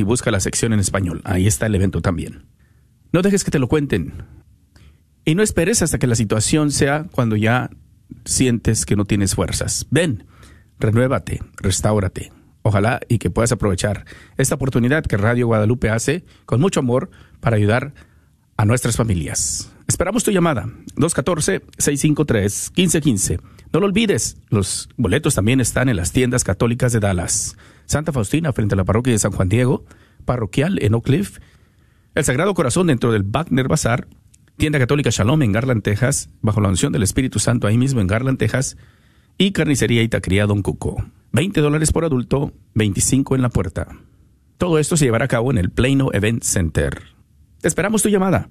y busca la sección en español. Ahí está el evento también. No dejes que te lo cuenten. Y no esperes hasta que la situación sea cuando ya sientes que no tienes fuerzas. Ven, renuévate, restáurate. Ojalá y que puedas aprovechar esta oportunidad que Radio Guadalupe hace con mucho amor para ayudar a nuestras familias. Esperamos tu llamada, 214-653-1515. No lo olvides, los boletos también están en las tiendas católicas de Dallas. Santa Faustina frente a la parroquia de San Juan Diego, parroquial en Oak Cliff, el Sagrado Corazón dentro del Wagner Bazar, tienda católica Shalom en Garland, Texas, bajo la unción del Espíritu Santo ahí mismo en Garland, Texas, y carnicería Itacría Don Cuco. 20 dólares por adulto, 25 en la puerta. Todo esto se llevará a cabo en el Plano Event Center. esperamos tu llamada.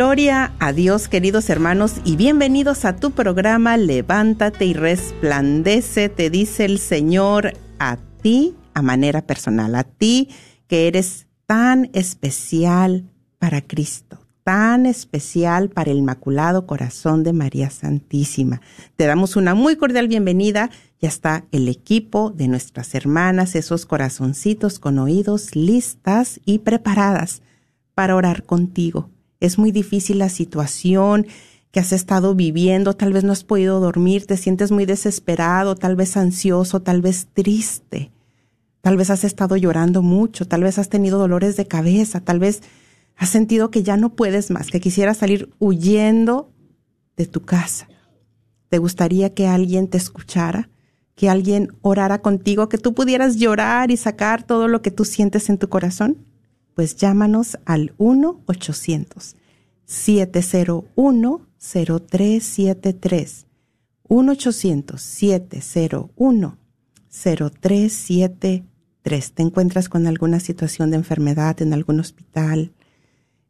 a Dios, queridos hermanos, y bienvenidos a tu programa Levántate y resplandece, te dice el Señor a ti a manera personal, a ti que eres tan especial para Cristo, tan especial para el Inmaculado Corazón de María Santísima. Te damos una muy cordial bienvenida. Ya está el equipo de nuestras hermanas, esos corazoncitos con oídos listas y preparadas para orar contigo es muy difícil la situación que has estado viviendo, tal vez no has podido dormir, te sientes muy desesperado, tal vez ansioso, tal vez triste, tal vez has estado llorando mucho, tal vez has tenido dolores de cabeza, tal vez has sentido que ya no puedes más, que quisieras salir huyendo de tu casa. ¿Te gustaría que alguien te escuchara? que alguien orara contigo, que tú pudieras llorar y sacar todo lo que tú sientes en tu corazón? Pues llámanos al 1-800-701-0373. 1-800-701-0373. ¿Te encuentras con alguna situación de enfermedad en algún hospital?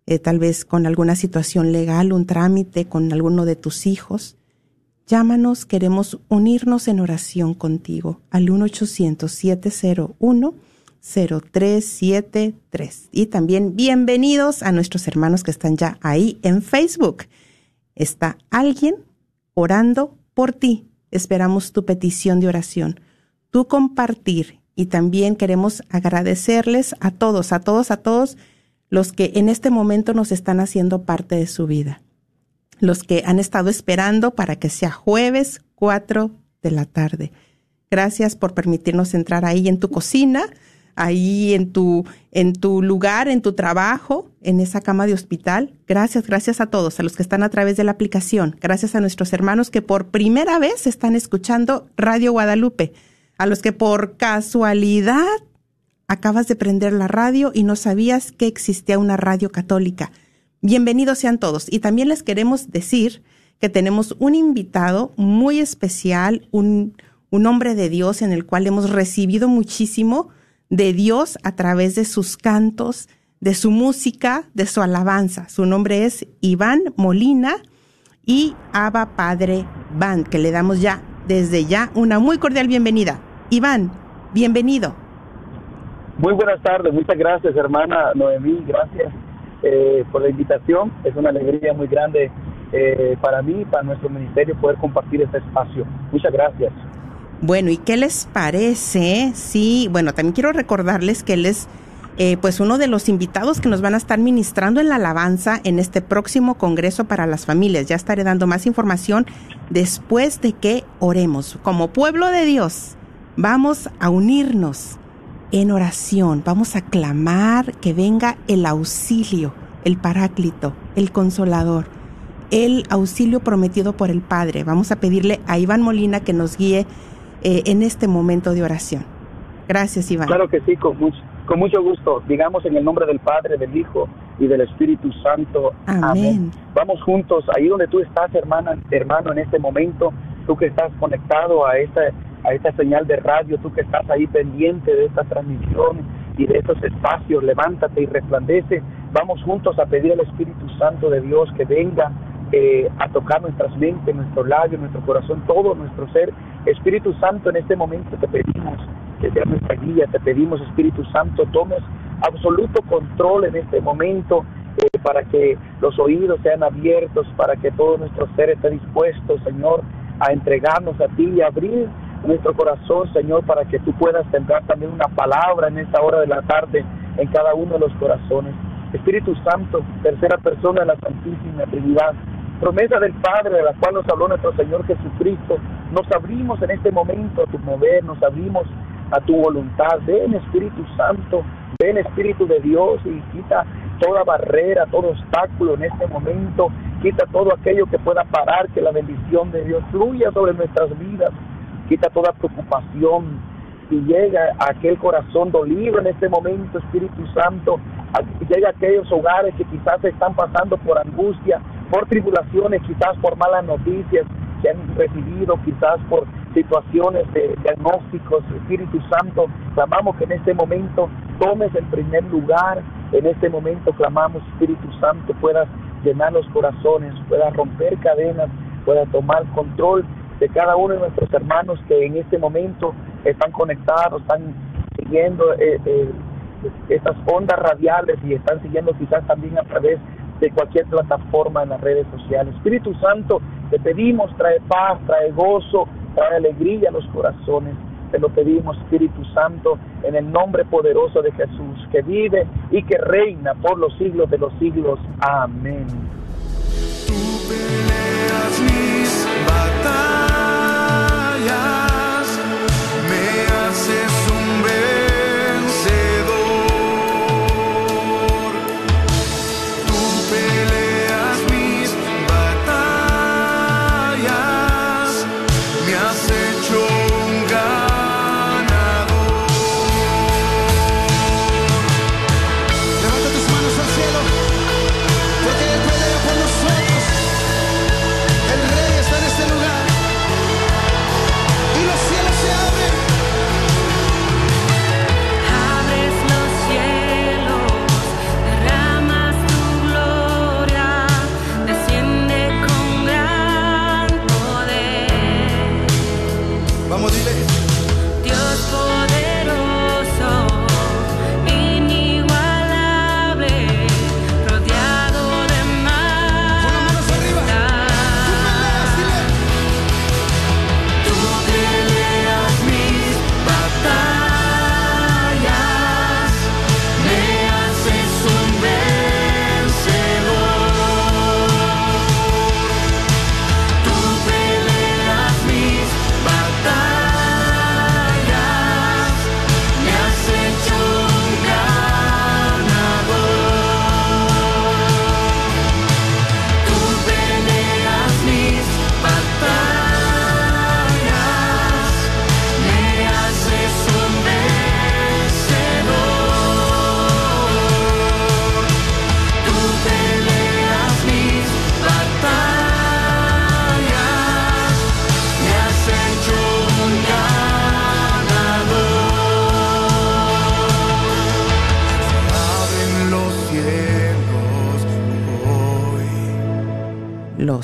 Eh, tal vez con alguna situación legal, un trámite con alguno de tus hijos. Llámanos, queremos unirnos en oración contigo al 1-800-701-0373. 0373. Y también bienvenidos a nuestros hermanos que están ya ahí en Facebook. Está alguien orando por ti. Esperamos tu petición de oración, tu compartir y también queremos agradecerles a todos, a todos, a todos los que en este momento nos están haciendo parte de su vida. Los que han estado esperando para que sea jueves 4 de la tarde. Gracias por permitirnos entrar ahí en tu cocina ahí en tu, en tu lugar, en tu trabajo, en esa cama de hospital. Gracias, gracias a todos, a los que están a través de la aplicación. Gracias a nuestros hermanos que por primera vez están escuchando Radio Guadalupe. A los que por casualidad acabas de prender la radio y no sabías que existía una radio católica. Bienvenidos sean todos. Y también les queremos decir que tenemos un invitado muy especial, un, un hombre de Dios en el cual hemos recibido muchísimo de Dios a través de sus cantos, de su música, de su alabanza. Su nombre es Iván Molina y Abba Padre Band, que le damos ya, desde ya, una muy cordial bienvenida. Iván, bienvenido. Muy buenas tardes, muchas gracias hermana Noemí, gracias eh, por la invitación. Es una alegría muy grande eh, para mí, para nuestro ministerio, poder compartir este espacio. Muchas gracias. Bueno, ¿y qué les parece? Sí, bueno, también quiero recordarles que él es eh, pues uno de los invitados que nos van a estar ministrando en la alabanza en este próximo Congreso para las Familias. Ya estaré dando más información después de que oremos. Como pueblo de Dios, vamos a unirnos en oración, vamos a clamar que venga el auxilio, el paráclito, el consolador, el auxilio prometido por el Padre. Vamos a pedirle a Iván Molina que nos guíe eh, en este momento de oración. Gracias, Iván. Claro que sí, con mucho, con mucho gusto. Digamos en el nombre del Padre, del Hijo y del Espíritu Santo. Amén. Vamos juntos, ahí donde tú estás, hermana, hermano, en este momento, tú que estás conectado a esta, a esta señal de radio, tú que estás ahí pendiente de esta transmisión y de estos espacios, levántate y resplandece. Vamos juntos a pedir al Espíritu Santo de Dios que venga eh, a tocar nuestras mentes, nuestro labio, nuestro corazón, todo nuestro ser. Espíritu Santo, en este momento te pedimos que seas nuestra guía, te pedimos Espíritu Santo, tomes absoluto control en este momento eh, para que los oídos sean abiertos, para que todo nuestro ser esté dispuesto, Señor, a entregarnos a ti y abrir nuestro corazón, Señor, para que tú puedas sembrar también una palabra en esta hora de la tarde en cada uno de los corazones. Espíritu Santo, tercera persona de la Santísima Trinidad, promesa del Padre de la cual nos habló nuestro Señor Jesucristo. Nos abrimos en este momento a tu mover, nos abrimos a tu voluntad. Ven Espíritu Santo, ven Espíritu de Dios y quita toda barrera, todo obstáculo en este momento. Quita todo aquello que pueda parar, que la bendición de Dios fluya sobre nuestras vidas. Quita toda preocupación, y llega a aquel corazón dolido en este momento, Espíritu Santo, llega a aquellos hogares que quizás están pasando por angustia, por tribulaciones, quizás por malas noticias que han recibido, quizás por situaciones de diagnósticos, Espíritu Santo, clamamos que en este momento tomes el primer lugar, en este momento clamamos, Espíritu Santo, puedas llenar los corazones, puedas romper cadenas, puedas tomar control de cada uno de nuestros hermanos que en este momento están conectados, están siguiendo eh, eh, estas ondas radiales y están siguiendo quizás también a través de cualquier plataforma en las redes sociales. Espíritu Santo, te pedimos, trae paz, trae gozo, trae alegría a los corazones. Te lo pedimos, Espíritu Santo, en el nombre poderoso de Jesús, que vive y que reina por los siglos de los siglos. Amén.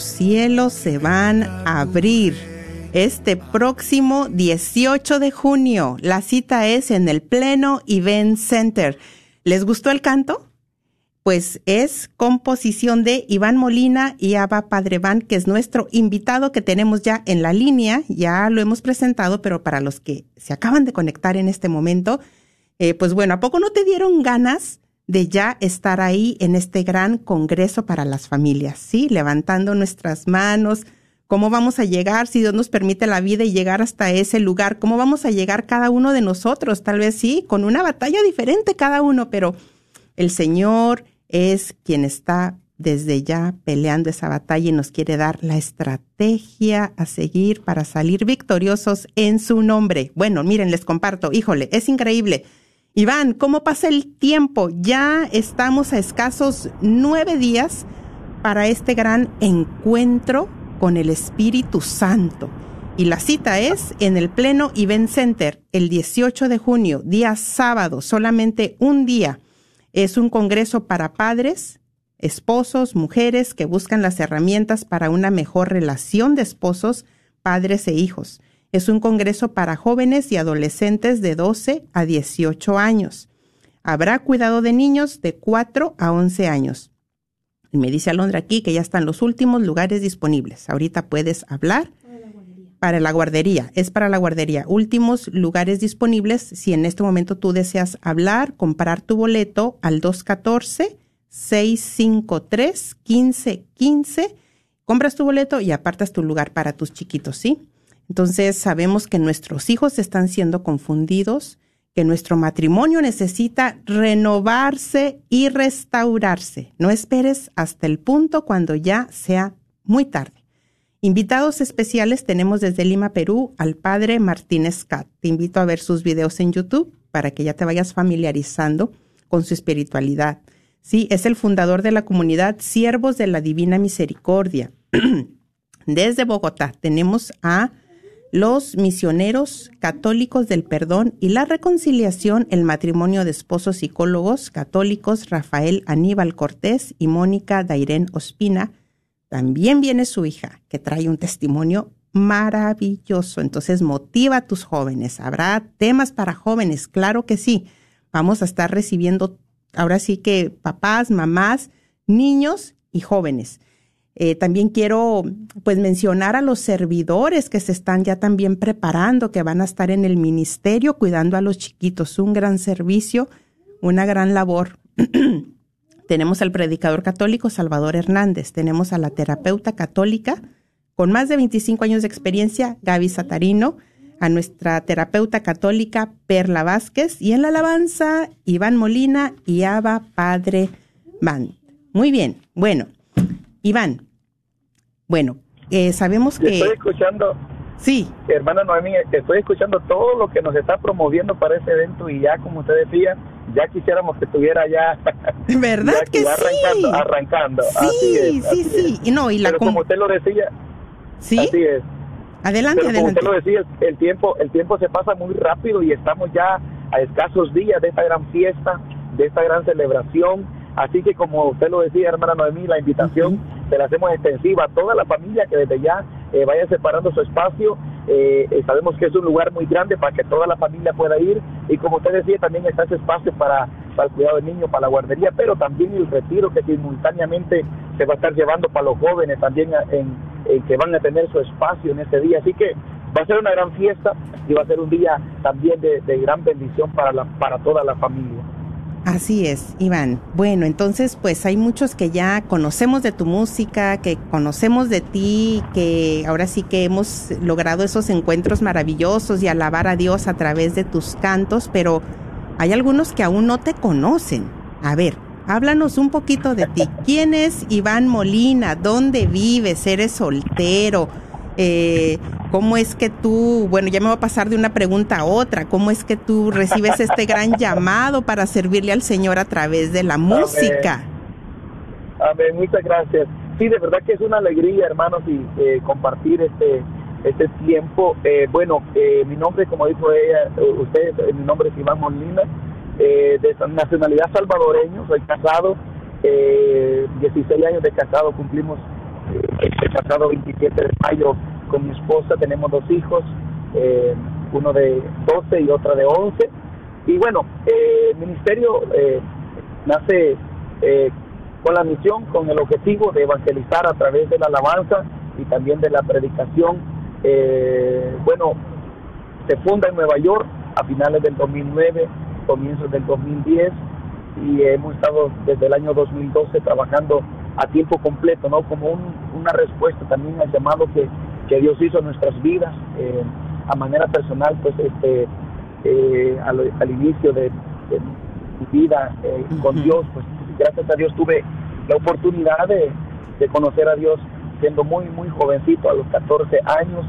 Cielos se van a abrir este próximo 18 de junio. La cita es en el Pleno Event Center. ¿Les gustó el canto? Pues es composición de Iván Molina y Ava Padrevan, que es nuestro invitado que tenemos ya en la línea. Ya lo hemos presentado, pero para los que se acaban de conectar en este momento, eh, pues bueno, ¿a poco no te dieron ganas de ya estar ahí en este gran congreso para las familias? Sí, levantando nuestras manos, cómo vamos a llegar, si Dios nos permite la vida y llegar hasta ese lugar, cómo vamos a llegar cada uno de nosotros, tal vez sí, con una batalla diferente cada uno, pero el Señor es quien está desde ya peleando esa batalla y nos quiere dar la estrategia a seguir para salir victoriosos en su nombre. Bueno, miren, les comparto, híjole, es increíble. Iván, ¿cómo pasa el tiempo? Ya estamos a escasos nueve días para este gran encuentro con el Espíritu Santo. Y la cita es en el Pleno Event Center el 18 de junio, día sábado, solamente un día. Es un congreso para padres, esposos, mujeres que buscan las herramientas para una mejor relación de esposos, padres e hijos. Es un congreso para jóvenes y adolescentes de 12 a 18 años. Habrá cuidado de niños de 4 a 11 años. Y me dice Alondra aquí que ya están los últimos lugares disponibles. Ahorita puedes hablar. Para la guardería, es para la guardería. Últimos lugares disponibles. Si en este momento tú deseas hablar, comprar tu boleto al 214-653-1515, compras tu boleto y apartas tu lugar para tus chiquitos, ¿sí? Entonces sabemos que nuestros hijos están siendo confundidos, que nuestro matrimonio necesita renovarse y restaurarse. No esperes hasta el punto cuando ya sea muy tarde. Invitados especiales tenemos desde Lima, Perú, al padre Martínez Cat. Te invito a ver sus videos en YouTube para que ya te vayas familiarizando con su espiritualidad. Sí, es el fundador de la comunidad Siervos de la Divina Misericordia. desde Bogotá tenemos a los misioneros católicos del perdón y la reconciliación, el matrimonio de esposos psicólogos católicos Rafael Aníbal Cortés y Mónica Dairén Ospina. También viene su hija, que trae un testimonio maravilloso. Entonces, motiva a tus jóvenes. Habrá temas para jóvenes, claro que sí. Vamos a estar recibiendo, ahora sí que papás, mamás, niños y jóvenes. Eh, también quiero pues mencionar a los servidores que se están ya también preparando, que van a estar en el ministerio cuidando a los chiquitos. Un gran servicio, una gran labor. tenemos al predicador católico Salvador Hernández, tenemos a la terapeuta católica con más de 25 años de experiencia, Gaby Satarino, a nuestra terapeuta católica Perla Vázquez y en la alabanza Iván Molina y Ava Padre Van. Muy bien, bueno, Iván, bueno, eh, sabemos que... Estoy escuchando... Sí. Hermana Noemí, estoy escuchando todo lo que nos está promoviendo para ese evento y ya, como usted decía, ya quisiéramos que estuviera ya... ¿Verdad que arrancando, sí? Arrancando, Sí, sí, sí. Y no, y la Pero como usted lo decía... Sí. Así es. Adelante, Pero como adelante. usted lo decía, el tiempo, el tiempo se pasa muy rápido y estamos ya a escasos días de esta gran fiesta, de esta gran celebración. Así que como usted lo decía, hermana Noemí, la invitación se la hacemos extensiva a toda la familia que desde ya eh, vaya separando su espacio. Eh, eh, sabemos que es un lugar muy grande para que toda la familia pueda ir y como usted decía, también está ese espacio para, para el cuidado del niño, para la guardería, pero también el retiro que simultáneamente se va a estar llevando para los jóvenes también en, en que van a tener su espacio en ese día. Así que va a ser una gran fiesta y va a ser un día también de, de gran bendición para, la, para toda la familia. Así es, Iván. Bueno, entonces pues hay muchos que ya conocemos de tu música, que conocemos de ti, que ahora sí que hemos logrado esos encuentros maravillosos y alabar a Dios a través de tus cantos, pero hay algunos que aún no te conocen. A ver, háblanos un poquito de ti. ¿Quién es Iván Molina? ¿Dónde vives? ¿Eres soltero? Eh, ¿Cómo es que tú, bueno, ya me voy a pasar de una pregunta a otra, ¿cómo es que tú recibes este gran llamado para servirle al Señor a través de la música? Amén, muchas gracias. Sí, de verdad que es una alegría, hermanos, y eh, compartir este este tiempo. Eh, bueno, eh, mi nombre, como dijo ella, usted, eh, mi nombre es Iván Molina, eh, de nacionalidad salvadoreño, soy casado, eh, 16 años de casado, cumplimos eh, este pasado 27 de mayo con mi esposa tenemos dos hijos, eh, uno de 12 y otra de 11. Y bueno, el ministerio nace con la misión, con el objetivo de evangelizar a través de la alabanza y también de la predicación. bueno, se funda en Nueva York a finales del 2009, comienzos del 2010 y hemos estado desde el año 2012 trabajando a tiempo completo, ¿no? Como una respuesta también al llamado que, que Dios hizo en nuestras vidas, eh, a manera personal, pues este, eh, al, inicio de, mi vida eh, con Dios, pues gracias a Dios tuve la oportunidad de, conocer a Dios siendo muy, muy jovencito, a los 14 años.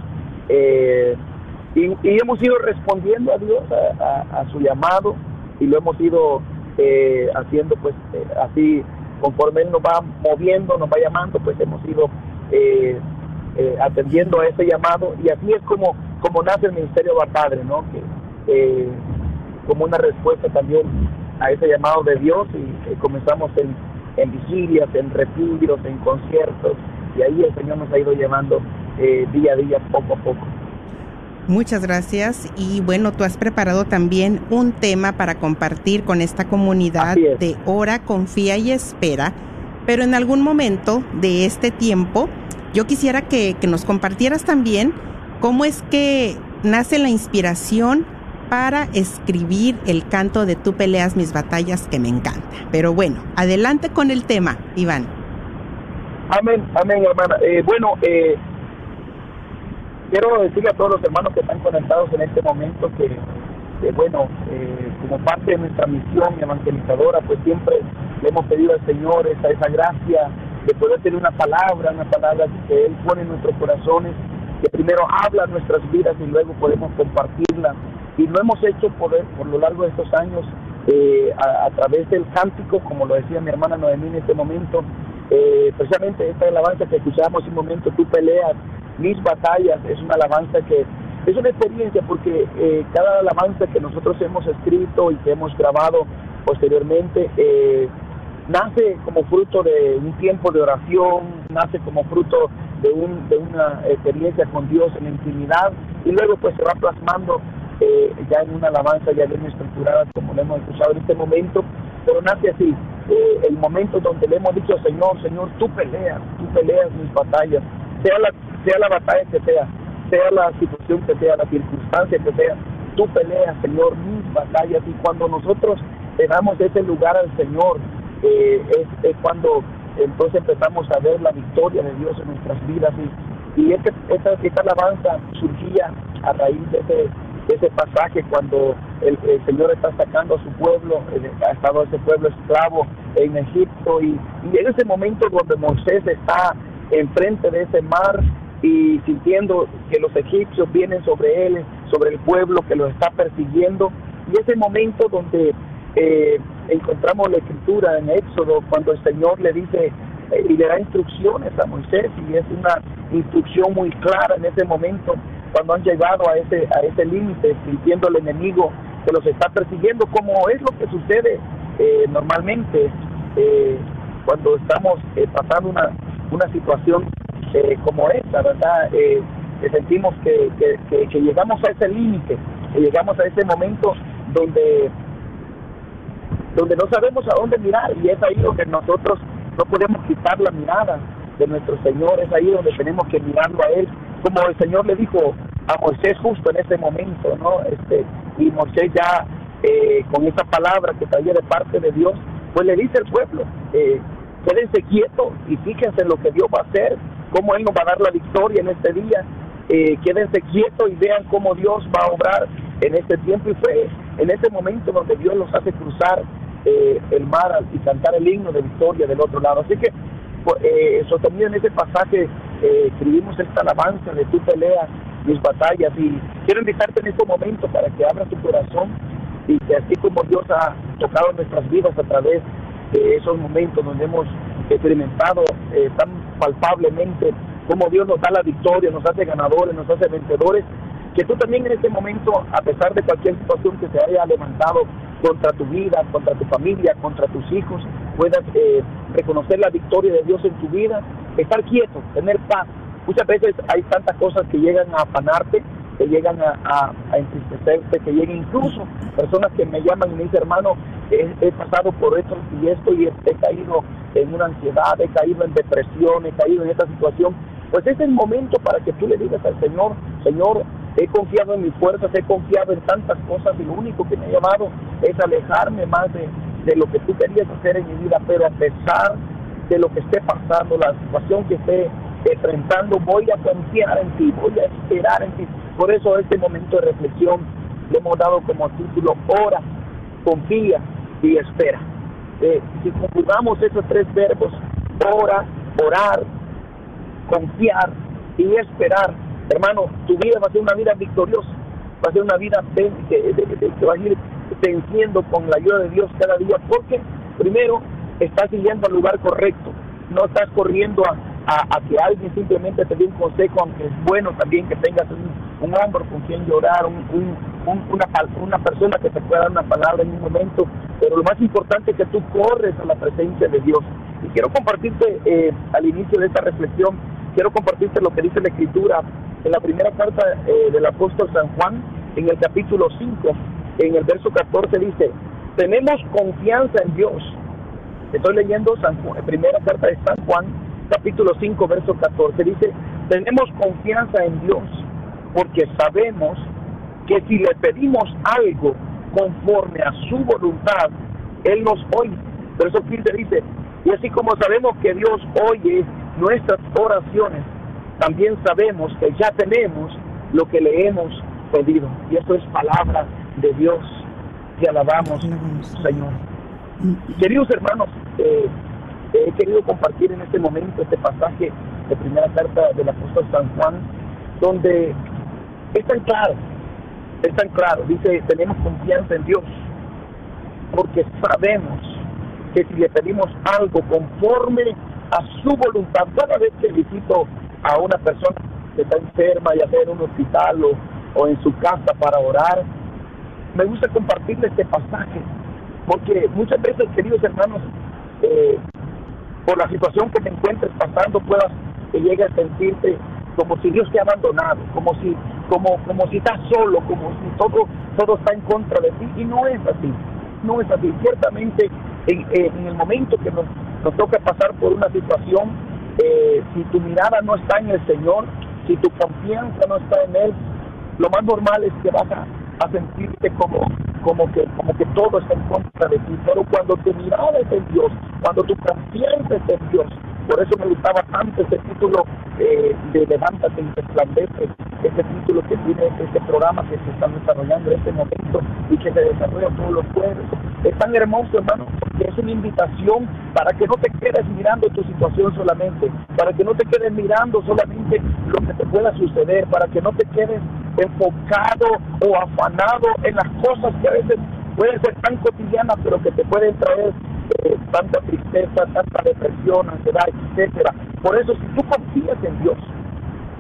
Y, hemos ido respondiendo a Dios, a, su llamado, y lo hemos ido haciendo pues así, conforme Él nos va moviendo, nos va llamando, pues hemos ido eh, atendiendo a ese llamado, y así es como, como nace el Ministerio de Padre, ¿no? Que, como una respuesta también a ese llamado de Dios, y comenzamos en, en vigilias, en retiros, en conciertos, y ahí el Señor nos ha ido llevando día a día, poco a poco. Muchas gracias. Y bueno, tú has preparado también un tema para compartir con esta comunidad de Ora, Confía y Espera. Pero en algún momento de este tiempo, yo quisiera que, nos compartieras también cómo es que nace la inspiración para escribir el canto de Tú peleas mis batallas que me encanta. Pero bueno, adelante con el tema, Iván. Amén, amén, hermana. Eh, bueno, eh, quiero decirle a todos los hermanos que están conectados en este momento que, bueno, eh, como parte de nuestra misión evangelizadora, pues siempre le hemos pedido al Señor esa, esa gracia de poder tener una palabra, una palabra que Él pone en nuestros corazones, que primero habla nuestras vidas y luego podemos compartirla. Y lo hemos hecho por, por lo largo de estos años eh, a, través del cántico, como lo decía mi hermana Noemí en este momento, eh, precisamente esta alabanza que escuchábamos un momento, tú peleas mis batallas, es una alabanza que es una experiencia porque eh, cada alabanza que nosotros hemos escrito y que hemos grabado posteriormente eh, nace como fruto de un tiempo de oración, nace como fruto de, un, de una experiencia con Dios en la intimidad y luego pues se va plasmando eh, ya en una alabanza ya bien estructurada como lo hemos escuchado en este momento, pero nace así, el momento donde le hemos dicho Señor, Señor, tú peleas, tú peleas mis batallas, sea la sea la batalla que sea, sea la situación que sea, la circunstancia que sea, tú peleas, Señor, mis batallas. Y cuando nosotros le ese lugar al Señor, eh, es, cuando entonces empezamos a ver la victoria de Dios en nuestras vidas. Y, y este, esta, esta alabanza surgía a raíz de ese, ese pasaje cuando el, Señor está sacando a su pueblo, eh, ha estado ese pueblo esclavo en Egipto. Y, y en ese momento donde Moisés está enfrente de ese mar, y sintiendo que los egipcios vienen sobre él, sobre el pueblo que lo está persiguiendo. Y ese momento donde eh, encontramos la escritura en Éxodo, cuando el Señor le dice eh, y le da instrucciones a Moisés, y es una instrucción muy clara en ese momento, cuando han llegado a ese, a ese límite, sintiendo el enemigo que los está persiguiendo, como es lo que sucede eh, normalmente cuando estamos pasando una, una situación eh, como esta, ¿verdad? Eh, sentimos que, que, llegamos a ese límite, que llegamos a ese momento donde, donde no sabemos a dónde mirar y es ahí donde nosotros no podemos quitar la mirada de nuestro Señor, es ahí donde tenemos que mirarlo a Él, como el Señor le dijo a Moisés justo en ese momento, ¿no? Este, y Moisés ya eh, con esa palabra que traía de parte de Dios, pues le dice al pueblo, eh, quédense quietos y fíjense en lo que Dios va a hacer, cómo Él nos va a dar la victoria en este día. Eh, quédense quietos y vean cómo Dios va a obrar en este tiempo. Y fue en ese momento donde Dios los hace cruzar eh, el mar y cantar el himno de victoria del otro lado. Así que, pues, eh, sostenido en ese pasaje, eh, escribimos esta alabanza de tu pelea, mis batallas. Y quiero invitarte en este momento para que abras tu corazón y que así como Dios ha tocado nuestras vidas a través esos momentos donde hemos experimentado eh, tan palpablemente cómo Dios nos da la victoria, nos hace ganadores, nos hace vencedores, que tú también en este momento, a pesar de cualquier situación que se haya levantado contra tu vida, contra tu familia, contra tus hijos, puedas eh, reconocer la victoria de Dios en tu vida, estar quieto, tener paz, Muchas veces hay tantas cosas que llegan a afanarte, que llegan a, a, entristecerte, que llegan incluso personas que me llaman y me dicen, hermano, he, pasado por esto y esto y he, caído en una ansiedad, he caído en depresión, he caído en esta situación. Pues es el momento para que tú le digas al Señor, Señor, he confiado en mis fuerzas, he confiado en tantas cosas y lo único que me ha llevado es alejarme más de, de lo que tú querías hacer en mi vida, pero a pesar de lo que esté pasando, la situación que esté enfrentando, voy a confiar en ti, voy a esperar en ti. Por eso este momento de reflexión le hemos dado como título, ora, confía y espera. Eh, si conjugamos esos tres verbos, ora, orar, confiar y esperar, hermano, tu vida va a ser una vida victoriosa, va a ser una vida que, que va a ir venciendo con la ayuda de Dios cada día, porque primero estás yendo al lugar correcto, no estás corriendo a, que alguien simplemente te dé un consejo, aunque es bueno también que tengas un, un hombro con quien llorar, un, una, una persona que te pueda dar una palabra en un momento, pero lo más importante es que tú corres a la presencia de Dios. Y quiero compartirte eh, al inicio de esta reflexión, quiero compartirte lo que dice la Escritura en la primera carta eh, del apóstol San Juan, en el capítulo 5, en el verso 14 dice, tenemos confianza en Dios. Estoy leyendo San primera carta de San Juan, capítulo 5, verso 14. Dice, tenemos confianza en Dios porque sabemos que si le pedimos algo conforme a su voluntad, Él nos oye. Verso 15 dice, y así como sabemos que Dios oye nuestras oraciones, también sabemos que ya tenemos lo que le hemos pedido. Y eso es palabra de Dios. Te alabamos, Señor. Queridos hermanos, eh, he querido compartir en este momento este pasaje de primera carta del apóstol San Juan, donde es tan claro, es tan claro, dice, tenemos confianza en Dios, porque sabemos que si le pedimos algo conforme a su voluntad, cada vez que visito a una persona que está enferma, ya sea en un hospital o en su casa para orar, me gusta compartirle este pasaje, porque muchas veces, queridos hermanos, eh, por la situación que te encuentres pasando, puedas que llegue a sentirte como si Dios te ha abandonado, como si, como, como si estás solo, como si todo, todo está en contra de ti, y no es así, no es así. Ciertamente, en, el momento que nos, nos, toca pasar por una situación, eh, si tu mirada no está en el Señor, si tu confianza no está en Él, lo más normal es que vas a a sentirte como, como, que, como que todo está en contra de ti. Pero cuando tu mirada en Dios, cuando tu confianza es en Dios, por eso me gustaba tanto ese título eh, de Levántate y resplandece, ese título que tiene este programa que se está desarrollando en este momento y que se desarrolla todos los jueves. Es tan hermoso, hermano, que es una invitación para que no te quedes mirando tu situación solamente, para que no te quedes mirando solamente lo que te pueda suceder, para que no te quedes enfocado o afanado en las cosas que a veces pueden ser tan cotidianas, pero que te pueden traer eh, tanta tristeza, tanta depresión, ansiedad, etcétera. Por eso, si tú confías en Dios,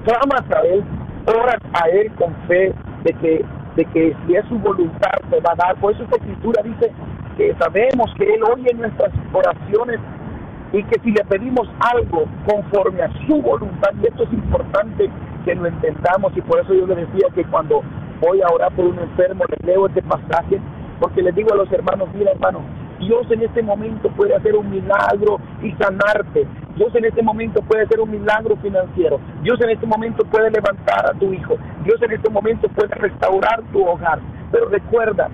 clamas a Él, oras a Él con fe de que, de que si es su voluntad te va a dar. Por eso esta escritura dice que sabemos que Él oye nuestras oraciones y que si le pedimos algo conforme a su voluntad, y esto es importante que lo entendamos, y por eso yo le decía que cuando voy a orar por un enfermo, le leo este pasaje, porque les digo a los hermanos, mira hermano, Dios en este momento puede hacer un milagro y sanarte. Dios en este momento puede hacer un milagro financiero. Dios en este momento puede levantar a tu hijo. Dios en este momento puede restaurar tu hogar. Pero recuerda,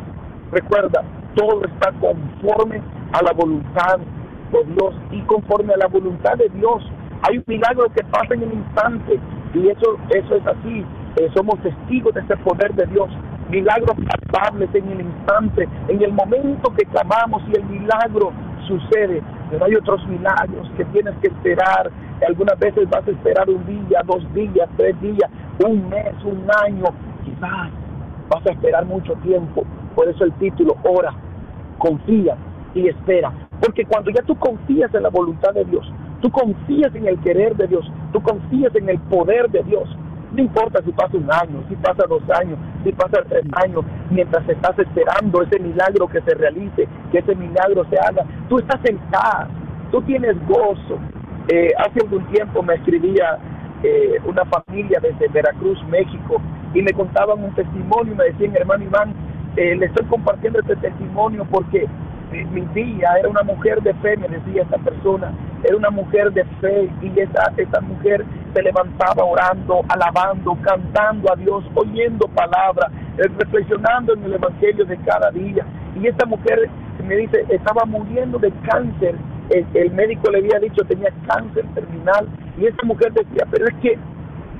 recuerda, todo está conforme a la voluntad Dios y conforme a la voluntad de Dios. Hay un milagro que pasa en el instante y eso, eso es así. Eh, somos testigos de ese poder de Dios. Milagros palpables en el instante, en el momento que clamamos y el milagro sucede. Pero hay otros milagros que tienes que esperar. Algunas veces vas a esperar un día, dos días, tres días, un mes, un año. Quizás vas a esperar mucho tiempo. Por eso el título, ora, confía y espera. Porque cuando ya tú confías en la voluntad de Dios, tú confías en el querer de Dios, tú confías en el poder de Dios, no importa si pasa un año, si pasa dos años, si pasa tres años, mientras estás esperando ese milagro que se realice, que ese milagro se haga, tú estás en paz, tú tienes gozo. Eh, hace algún tiempo me escribía eh, una familia desde Veracruz, México, y me contaban un testimonio, me decían, hermano Iván, eh, le estoy compartiendo este testimonio porque mi tía era una mujer de fe, me decía esta persona, era una mujer de fe y esa, esa mujer se levantaba orando, alabando, cantando a Dios, oyendo palabra, eh, reflexionando en el Evangelio de cada día. Y esta mujer me dice, estaba muriendo de cáncer, el, el médico le había dicho tenía cáncer terminal y esta mujer decía, pero es que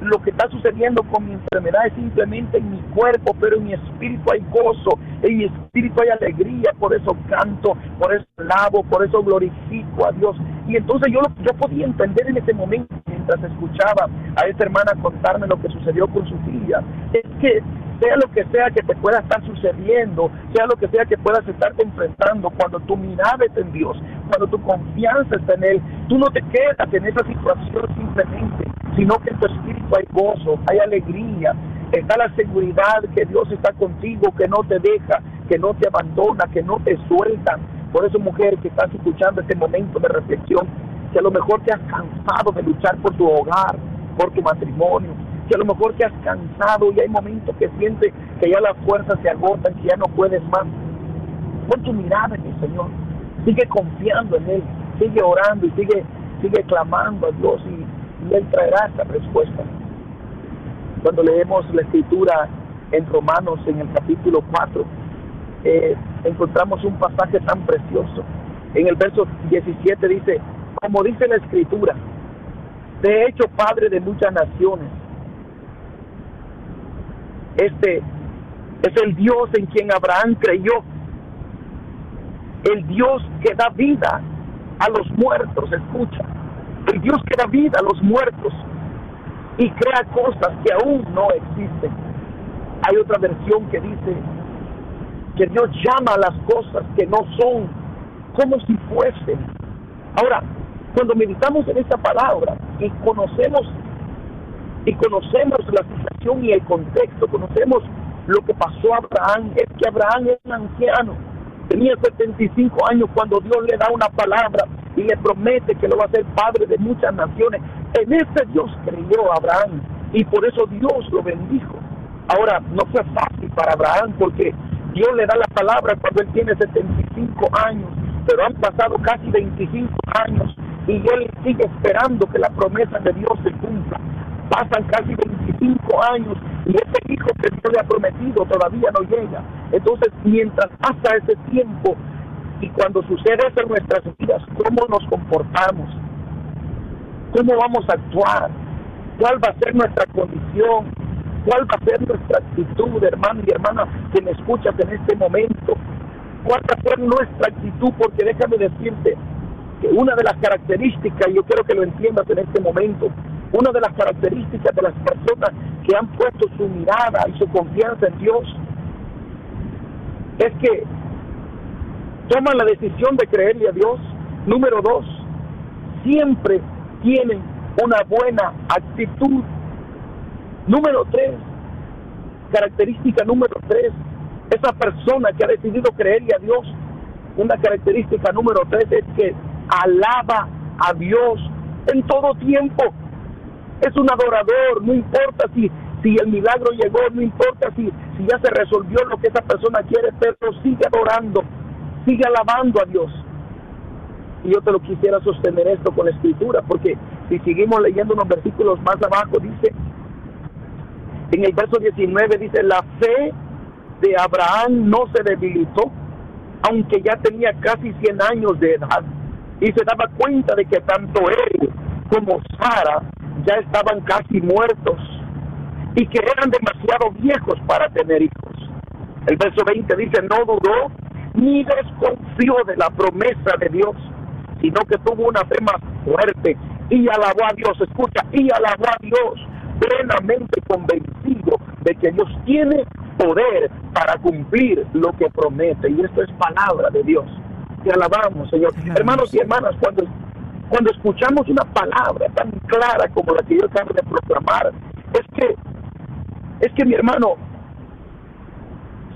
lo que está sucediendo con mi enfermedad es simplemente en mi cuerpo, pero en mi espíritu hay gozo, en mi espíritu hay alegría, por eso canto, por eso lavo, por eso glorifico a Dios. Y entonces yo, yo podía entender en ese momento, mientras escuchaba a esta hermana contarme lo que sucedió con su hija, es que sea lo que sea que te pueda estar sucediendo, sea lo que sea que puedas estarte enfrentando, cuando tu mirada es en Dios, cuando tu confianza está en Él, tú no te quedas en esa situación simplemente, sino que en tu espíritu hay gozo, hay alegría, está la seguridad que Dios está contigo, que no te deja, que no te abandona, que no te suelta. Por eso, mujer que estás escuchando este momento de reflexión, que a lo mejor te has cansado de luchar por tu hogar, por tu matrimonio, que a lo mejor te has cansado y hay momentos que sientes que ya las fuerzas se agotan, que ya no puedes más. Pon tu mirada en el Señor, sigue confiando en Él, sigue orando y sigue, sigue clamando a Dios y, Él traerá esa respuesta. Cuando leemos la escritura en Romanos en el capítulo 4, eh, encontramos un pasaje tan precioso. En el verso 17 dice, como dice la escritura, te he hecho padre de muchas naciones. Este es el Dios en quien Abraham creyó. El Dios que da vida a los muertos, escucha. El Dios que da vida a los muertos y crea cosas que aún no existen. Hay otra versión que dice que Dios llama a las cosas que no son como si fuesen. Ahora, cuando meditamos en esta palabra y conocemos y conocemos la situación y el contexto, conocemos lo que pasó a Abraham, es que Abraham es un anciano, tenía 75 años cuando Dios le da una palabra y le promete que lo va a hacer padre de muchas naciones. En ese Dios creyó Abraham y por eso Dios lo bendijo. Ahora, no fue fácil para Abraham porque Dios le da la palabra cuando él tiene 75 años, pero han pasado casi 25 años y él sigue esperando que la promesa de Dios se cumpla. Pasan casi 25 años y ese hijo que Dios le ha prometido todavía no llega. Entonces, mientras pasa ese tiempo y cuando sucede eso en nuestras vidas, ¿cómo nos comportamos? ¿Cómo vamos a actuar? ¿Cuál va a ser nuestra condición? ¿Cuál va a ser nuestra actitud, hermano y hermana, que me escuchas en este momento? ¿Cuál va a ser nuestra actitud? Porque déjame decirte que una de las características, y yo quiero que lo entiendas en este momento, una de las características de las personas que han puesto su mirada y su confianza en Dios es que toman la decisión de creerle a Dios. Número dos, siempre tienen una buena actitud. Número tres, característica número tres, esa persona que ha decidido creerle a Dios, una característica número tres es que alaba a Dios en todo tiempo. Es un adorador, no importa si, si el milagro llegó, no importa si, si ya se resolvió lo que esa persona quiere, pero sigue adorando, sigue alabando a Dios. Y yo te lo quisiera sostener esto con la escritura, porque si seguimos leyendo unos versículos más abajo, dice, en el verso 19 dice, la fe de Abraham no se debilitó, aunque ya tenía casi 100 años de edad y se daba cuenta de que tanto él como Sara ya estaban casi muertos y que eran demasiado viejos para tener hijos. El verso 20 dice, no dudó ni desconfió de la promesa de Dios, sino que tuvo una fe más fuerte y alabó a Dios, escucha, y alabó a Dios plenamente convencido de que Dios tiene poder para cumplir lo que promete. Y esto es palabra de Dios te alabamos, Señor. Hermanos y hermanas, cuando, cuando escuchamos una palabra tan clara como la que yo acabo de proclamar, es que, es que mi hermano,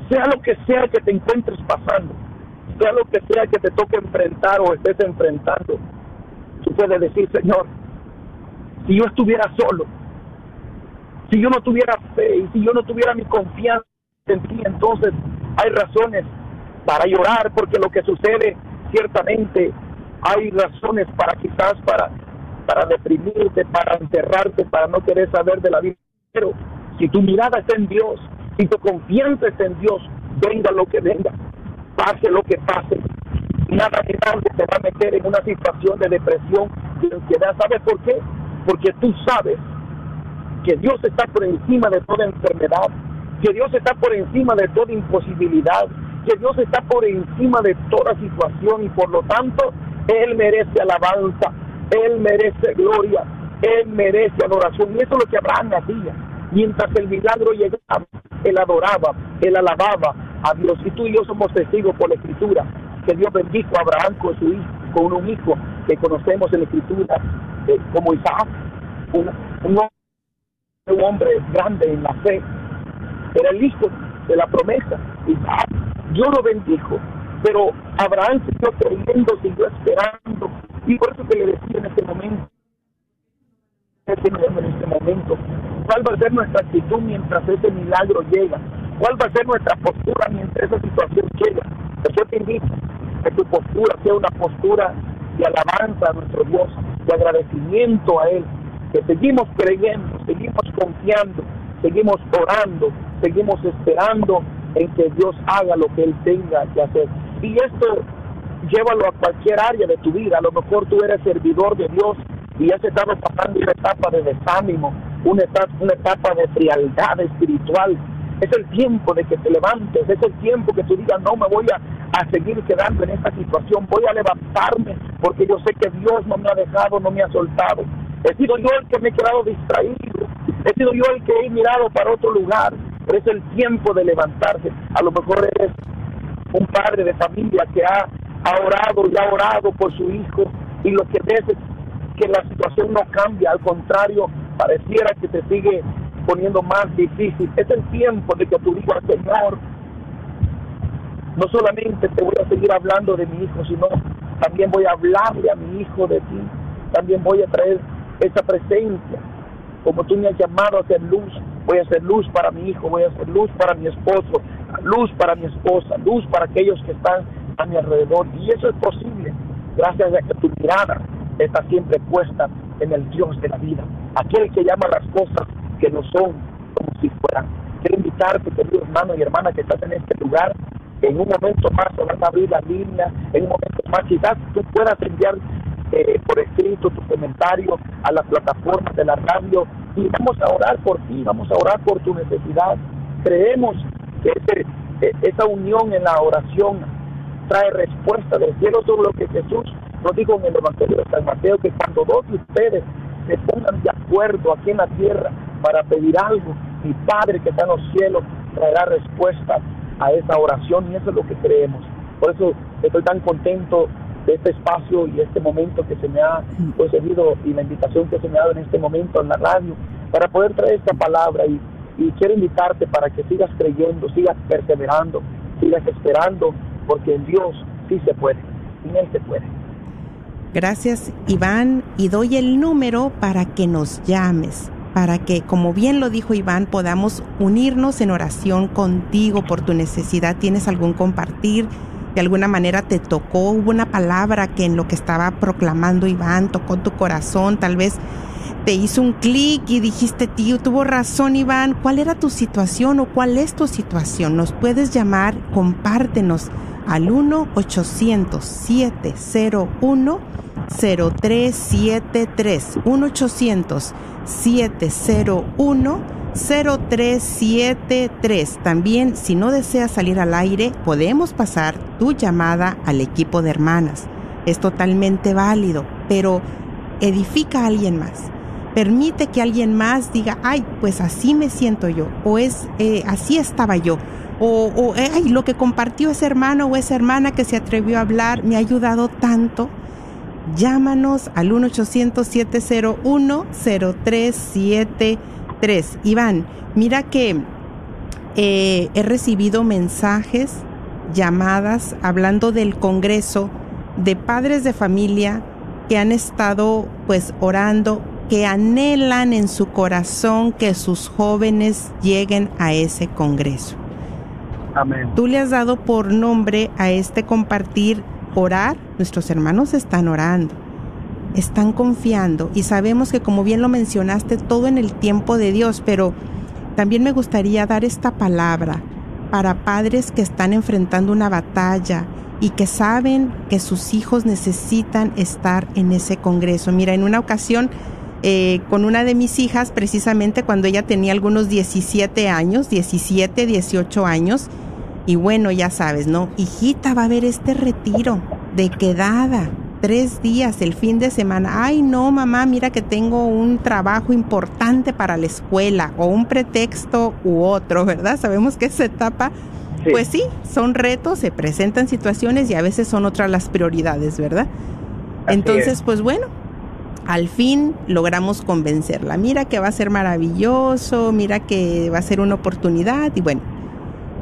sea lo que sea que te encuentres pasando, sea lo que sea que te toque enfrentar o estés enfrentando, tú puedes decir, Señor, si yo estuviera solo, si yo no tuviera fe y si yo no tuviera mi confianza en ti, entonces hay razones para llorar porque lo que sucede ciertamente hay razones para quizás para para deprimirte, para encerrarte, para no querer saber de la vida. Pero si tu mirada está en Dios, si tu confianza está en Dios, venga lo que venga, pase lo que pase, nada que nadie te va a meter en una situación de depresión, de ansiedad. ¿Sabes por qué? Porque tú sabes que Dios está por encima de toda enfermedad, que Dios está por encima de toda imposibilidad, que Dios está por encima de toda situación y por lo tanto Él merece alabanza, Él merece gloria, Él merece adoración. Y eso es lo que Abraham hacía. Mientras el milagro llegaba, Él adoraba, Él alababa a Dios. Y tú y yo somos testigos por la Escritura que Dios bendijo a Abraham con su hijo, con un hijo que conocemos en la Escritura eh, como Isaac, un, hombre grande en la fe. Era el hijo de la promesa. Isaac, Dios lo bendijo, pero Abraham siguió creyendo, siguió esperando. Y por eso que le decía en este momento, en este momento, cuál va a ser nuestra actitud mientras ese milagro llega, cuál va a ser nuestra postura mientras esa situación llega. Yo te invito que tu postura sea una postura de alabanza a nuestro Dios, de agradecimiento a Él, que seguimos creyendo, seguimos confiando, seguimos orando, seguimos esperando en que Dios haga lo que Él tenga que hacer. Y esto llévalo a cualquier área de tu vida. A lo mejor tú eres servidor de Dios y ya se estado pasando una etapa de desánimo, una etapa, una etapa de frialdad espiritual. Es el tiempo de que te levantes, es el tiempo que tú digas, no me voy a, a seguir quedando en esta situación, voy a levantarme porque yo sé que Dios no me ha dejado, no me ha soltado. He sido yo el que me he quedado distraído, he sido yo el que he mirado para otro lugar, pero es el tiempo de levantarse. A lo mejor eres un padre de familia que ha, orado y ha orado por su hijo y lo que ves es que la situación no cambia, al contrario, pareciera que te sigue poniendo más difícil. Es el tiempo de que tú digas, Señor, no solamente te voy a seguir hablando de mi hijo, sino también voy a hablarle a mi hijo de ti. También voy a traer esa presencia. Como tú me has llamado a ser luz, voy a ser luz para mi hijo, voy a ser luz para mi esposo, luz para mi esposa, luz para aquellos que están a mi alrededor. Y eso es posible gracias a que tu mirada está siempre puesta en el Dios de la vida, aquel que llama las cosas que no son como si fueran. Quiero invitarte, querido hermano y hermana que estás en este lugar, en un momento más van a abrir las líneas, en un momento más quizás tú puedas enviar eh, por escrito tu comentario a las plataformas de la radio y vamos a orar por ti, vamos a orar por tu necesidad. Creemos que eh, esa unión en la oración trae respuesta del cielo sobre lo que Jesús nos dijo en el Evangelio de San Mateo, que cuando dos de ustedes se pongan de acuerdo aquí en la tierra para pedir algo, mi Padre que está en los cielos traerá respuesta a esa oración y eso es lo que creemos. Por eso estoy tan contento de este espacio y este momento que se me ha concedido y la invitación que se me ha dado en este momento en la radio para poder traer esta palabra y, y quiero invitarte para que sigas creyendo, sigas perseverando, sigas esperando, porque en Dios sí se puede, en Él se puede. Gracias Iván y doy el número para que nos llames, para que, como bien lo dijo Iván, podamos unirnos en oración contigo por tu necesidad. ¿Tienes algún compartir? De alguna manera te tocó, hubo una palabra que en lo que estaba proclamando Iván tocó tu corazón, tal vez te hizo un clic y dijiste, tío, tuvo razón Iván, ¿cuál era tu situación o cuál es tu situación? Nos puedes llamar, compártenos al 1-800-701-0373. 1-800-701-0373. También, si no deseas salir al aire, podemos pasar tu llamada al equipo de hermanas. Es totalmente válido, pero edifica a alguien más. Permite que alguien más diga, ay, pues así me siento yo, o es, eh, así estaba yo o, o ay, lo que compartió ese hermano o esa hermana que se atrevió a hablar me ha ayudado tanto. Llámanos al 1-800-701-0373. Iván, mira que eh, he recibido mensajes, llamadas, hablando del Congreso de padres de familia que han estado pues orando que anhelan en su corazón que sus jóvenes lleguen a ese congreso. Amén. Tú le has dado por nombre a este compartir orar. Nuestros hermanos están orando, están confiando y sabemos que como bien lo mencionaste, todo en el tiempo de Dios, pero también me gustaría dar esta palabra para padres que están enfrentando una batalla y que saben que sus hijos necesitan estar en ese congreso. Mira, en una ocasión eh, con una de mis hijas, precisamente cuando ella tenía algunos 17 años, 17, 18 años, y bueno, ya sabes, ¿no? Hijita, va a haber este retiro de quedada, tres días, el fin de semana. Ay, no, mamá, mira que tengo un trabajo importante para la escuela o un pretexto u otro, ¿verdad? Sabemos que esa etapa, pues sí, son retos, se presentan situaciones y a veces son otras las prioridades, ¿verdad? Entonces, pues bueno, al fin logramos convencerla. Mira que va a ser maravilloso, mira que va a ser una oportunidad y bueno,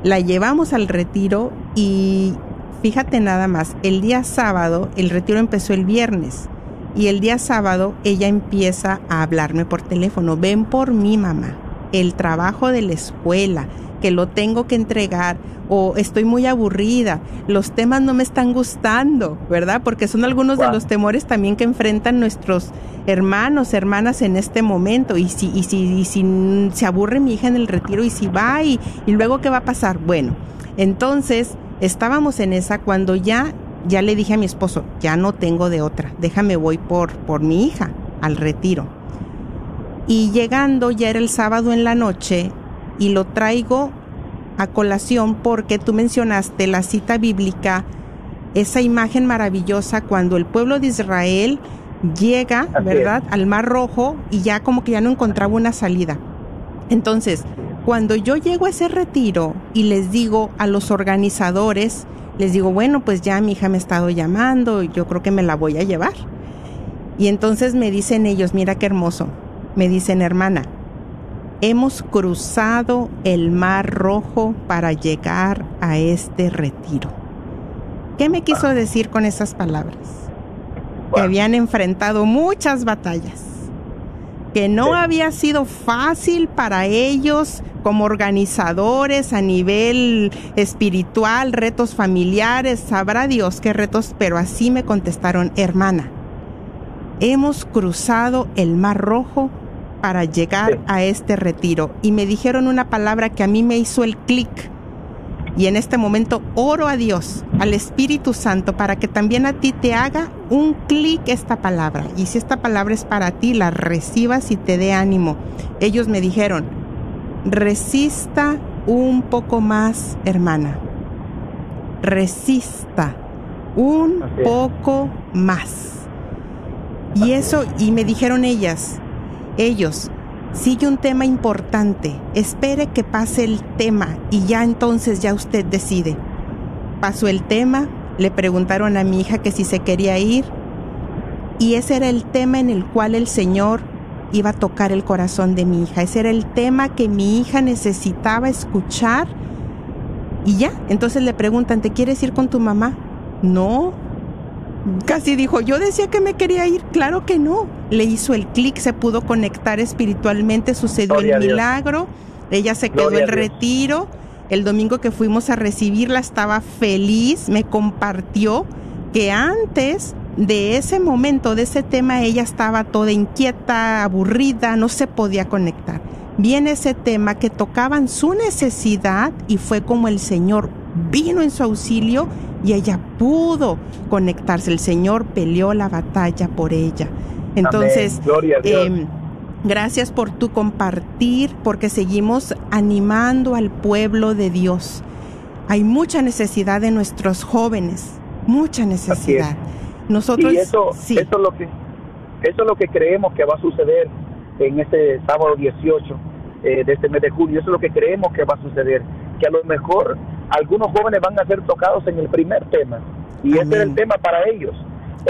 la llevamos al retiro y fíjate nada más, el día sábado, el retiro empezó el viernes y el día sábado ella empieza a hablarme por teléfono, ven por mí mamá, el trabajo de la escuela, que lo tengo que entregar o estoy muy aburrida, los temas no me están gustando, ¿verdad? Porque son algunos de los temores también que enfrentan nuestros hermanos, hermanas en este momento. Y si, y si, y si se aburre mi hija en el retiro y si va y, y luego qué va a pasar. Bueno, entonces estábamos en esa cuando ya, ya le dije a mi esposo, ya no tengo de otra, déjame voy por, por mi hija al retiro. Y llegando, ya era el sábado en la noche, y lo traigo a colación porque tú mencionaste la cita bíblica, esa imagen maravillosa cuando el pueblo de Israel llega, ¿verdad?, al Mar Rojo y ya como que ya no encontraba una salida. Entonces, cuando yo llego a ese retiro y les digo a los organizadores, les digo, bueno, pues ya mi hija me ha estado llamando, yo creo que me la voy a llevar. Y entonces me dicen ellos, mira qué hermoso, me dicen, hermana, hemos cruzado el Mar Rojo para llegar a este retiro. ¿Qué me quiso decir con esas palabras? Que habían enfrentado muchas batallas, que no había sido fácil para ellos como organizadores a nivel espiritual, retos familiares, sabrá Dios qué retos, pero así me contestaron, hermana, hemos cruzado el Mar Rojo para llegar a este retiro y me dijeron una palabra que a mí me hizo el clic. Y en este momento oro a Dios, al Espíritu Santo, para que también a ti te haga un clic esta palabra. Y si esta palabra es para ti, la recibas y te dé ánimo. Ellos me dijeron, resista un poco más, hermana. Resista un poco más. Y eso, y me dijeron ellas, ellos, sigue un tema importante, espere que pase el tema y ya entonces ya usted decide. Pasó el tema, le preguntaron a mi hija que si se quería ir y ese era el tema en el cual el Señor iba a tocar el corazón de mi hija, ese era el tema que mi hija necesitaba escuchar y ya, entonces le preguntan, ¿te quieres ir con tu mamá? No, Casi dijo, yo decía que me quería ir, claro que no. Le hizo el clic, se pudo conectar espiritualmente, sucedió el milagro, ella se quedó en retiro. El domingo que fuimos a recibirla estaba feliz, me compartió que antes de ese momento, de ese tema, ella estaba toda inquieta, aburrida, no se podía conectar. Viene ese tema que tocaban su necesidad y fue como el Señor vino en su auxilio y ella pudo conectarse. El Señor peleó la batalla por ella. Entonces, eh, gracias por tu compartir, porque seguimos animando al pueblo de Dios. Hay mucha necesidad de nuestros jóvenes, mucha necesidad. Nosotros, y eso, sí. eso, es lo que, eso es lo que creemos que va a suceder en este sábado 18 eh, de este mes de junio. Eso es lo que creemos que va a suceder. Que a lo mejor algunos jóvenes van a ser tocados en el primer tema y ese es el tema para ellos.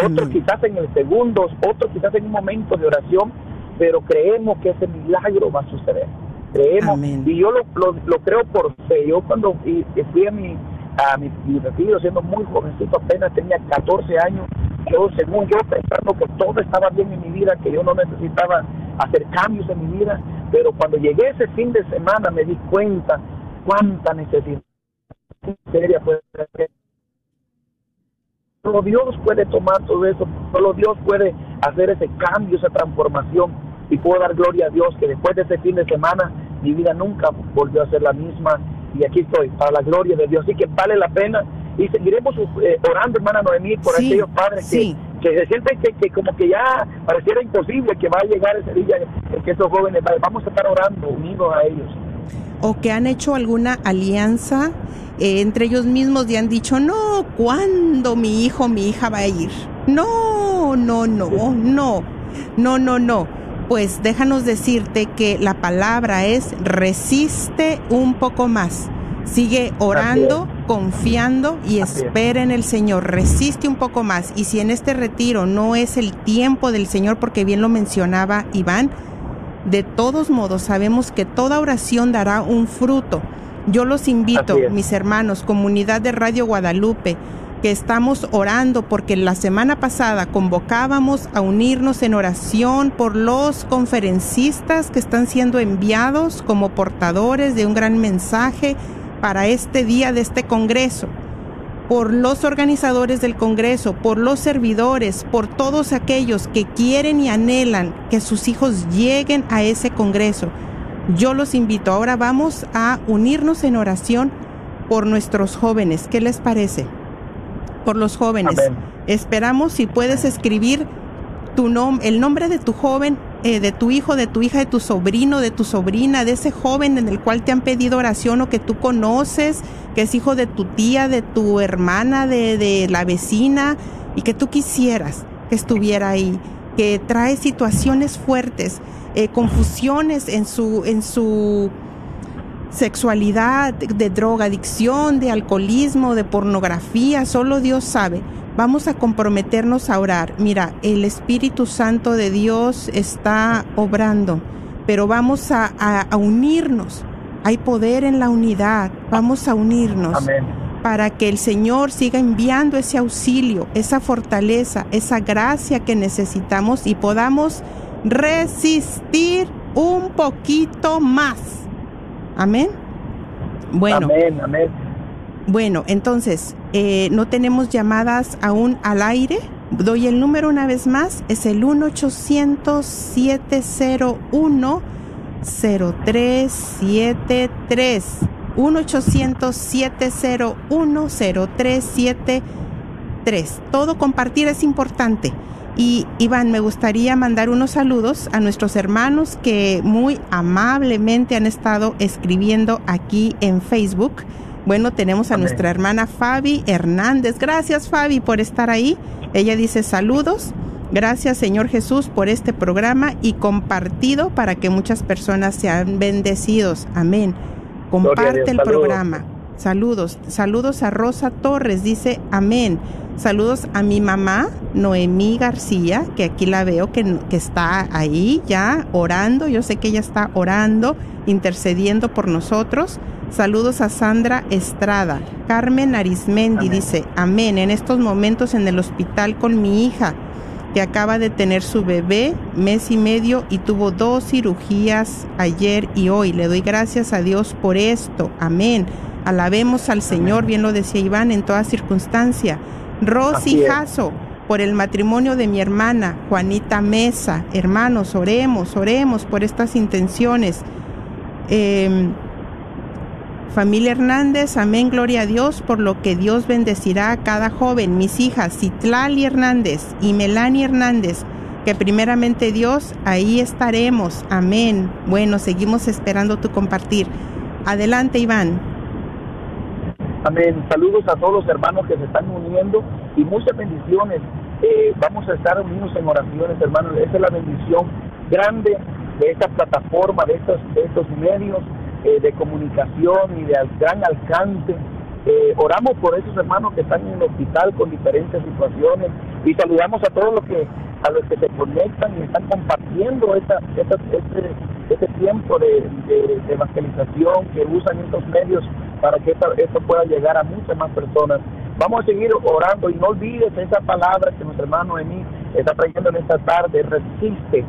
Otros quizás en el segundo, otros quizás en un momento de oración, pero creemos que ese milagro va a suceder. Creemos, y yo lo, lo, creo por fe. Yo cuando fui a mi, a mi, retiro, siendo muy jovencito, apenas tenía 14 años, yo, según yo, pensando que todo estaba bien en mi vida, que yo no necesitaba hacer cambios en mi vida, pero cuando llegué ese fin de semana me di cuenta cuánta necesidad puede ser. Solo Dios puede tomar todo eso, solo Dios puede hacer ese cambio, esa transformación. Y puedo dar gloria a Dios que después de ese fin de semana mi vida nunca volvió a ser la misma. Y aquí estoy, para la gloria de Dios. Así que vale la pena. Y seguiremos eh, orando, hermana Noemí, por aquellos padres que, que se sienten que, que, como que ya pareciera imposible que va a llegar ese día que esos jóvenes, vamos a estar orando unidos a ellos o que han hecho alguna alianza eh, entre ellos mismos y han dicho, no, ¿cuándo mi hijo, mi hija va a ir? No, no, no, no, no, no, no. Pues déjanos decirte que la palabra es resiste un poco más. Sigue orando, confiando y espera en el Señor. Resiste un poco más. Y si en este retiro no es el tiempo del Señor, porque bien lo mencionaba Iván, de todos modos, sabemos que toda oración dará un fruto. Yo los invito, mis hermanos, comunidad de Radio Guadalupe, que estamos orando porque la semana pasada convocábamos a unirnos en oración por los conferencistas que están siendo enviados como portadores de un gran mensaje para este día de este Congreso por los organizadores del Congreso, por los servidores, por todos aquellos que quieren y anhelan que sus hijos lleguen a ese Congreso. Yo los invito. Ahora vamos a unirnos en oración por nuestros jóvenes. ¿Qué les parece? Por los jóvenes. Esperamos si puedes escribir tu nombre, el nombre de tu joven eh, de tu hijo, de tu hija, de tu sobrino, de tu sobrina, de ese joven en el cual te han pedido oración o que tú conoces, que es hijo de tu tía, de tu hermana, de, de la vecina, y que tú quisieras que estuviera ahí, que trae situaciones fuertes, eh, confusiones en su, en su sexualidad, de drogadicción, de alcoholismo, de pornografía, solo Dios sabe Vamos a comprometernos a orar. Mira, el Espíritu Santo de Dios está obrando, pero vamos a, unirnos. Hay poder en la unidad. Vamos a unirnos. Para que el Señor siga enviando ese auxilio, esa fortaleza, esa gracia que necesitamos y podamos resistir un poquito más. Amén. Bueno. Amén, amén. Bueno, entonces, eh, no tenemos llamadas aún al aire. Doy el número una vez más, es el 1-800-701-0373. 1-800-701-0373. Todo compartir es importante. Y Iván, me gustaría mandar unos saludos a nuestros hermanos que muy amablemente han estado escribiendo aquí en Facebook. Bueno, tenemos a nuestra hermana Fabi Hernández. Gracias Fabi por estar ahí. Ella dice saludos. Gracias Señor Jesús por este programa y compartido para que muchas personas sean bendecidos. Amén. Comparte el programa. Saludos. Saludos a Rosa Torres. Dice amén. Saludos a mi mamá, Noemí García, que aquí la veo que, que está ahí ya orando. Yo sé que ella está orando, intercediendo por nosotros. Saludos a Sandra Estrada. Carmen Arismendi dice, amén, en estos momentos en el hospital con mi hija, que acaba de tener su bebé, mes y medio, y tuvo dos cirugías ayer y hoy. Le doy gracias a Dios por esto. Amén. Alabemos al Señor, bien lo decía Iván, en toda circunstancia. Rosy Jasso, por el matrimonio de mi hermana, Juanita Mesa. Hermanos, oremos, oremos por estas intenciones. Eh, Familia Hernández, amén, gloria a Dios, por lo que Dios bendecirá a cada joven, mis hijas, Citlali Hernández y Melanie Hernández, que primeramente Dios, ahí estaremos, amén. Bueno, seguimos esperando tu compartir. Adelante, Iván. Amén. Saludos a todos los hermanos que se están uniendo y muchas bendiciones. Eh, vamos a estar unidos en oraciones, hermanos. Esa es la bendición grande de esta plataforma, de estos, de estos medios eh, de comunicación y de gran alcance. Eh, oramos por esos hermanos que están en el hospital con diferentes situaciones y saludamos a todos los que a los que se conectan y están compartiendo esta, esta este, este, tiempo de, evangelización que usan estos medios para que esto, pueda llegar a muchas más personas. Vamos a seguir orando y no olvides esa palabra que nuestro hermano mí está trayendo en esta tarde, resiste,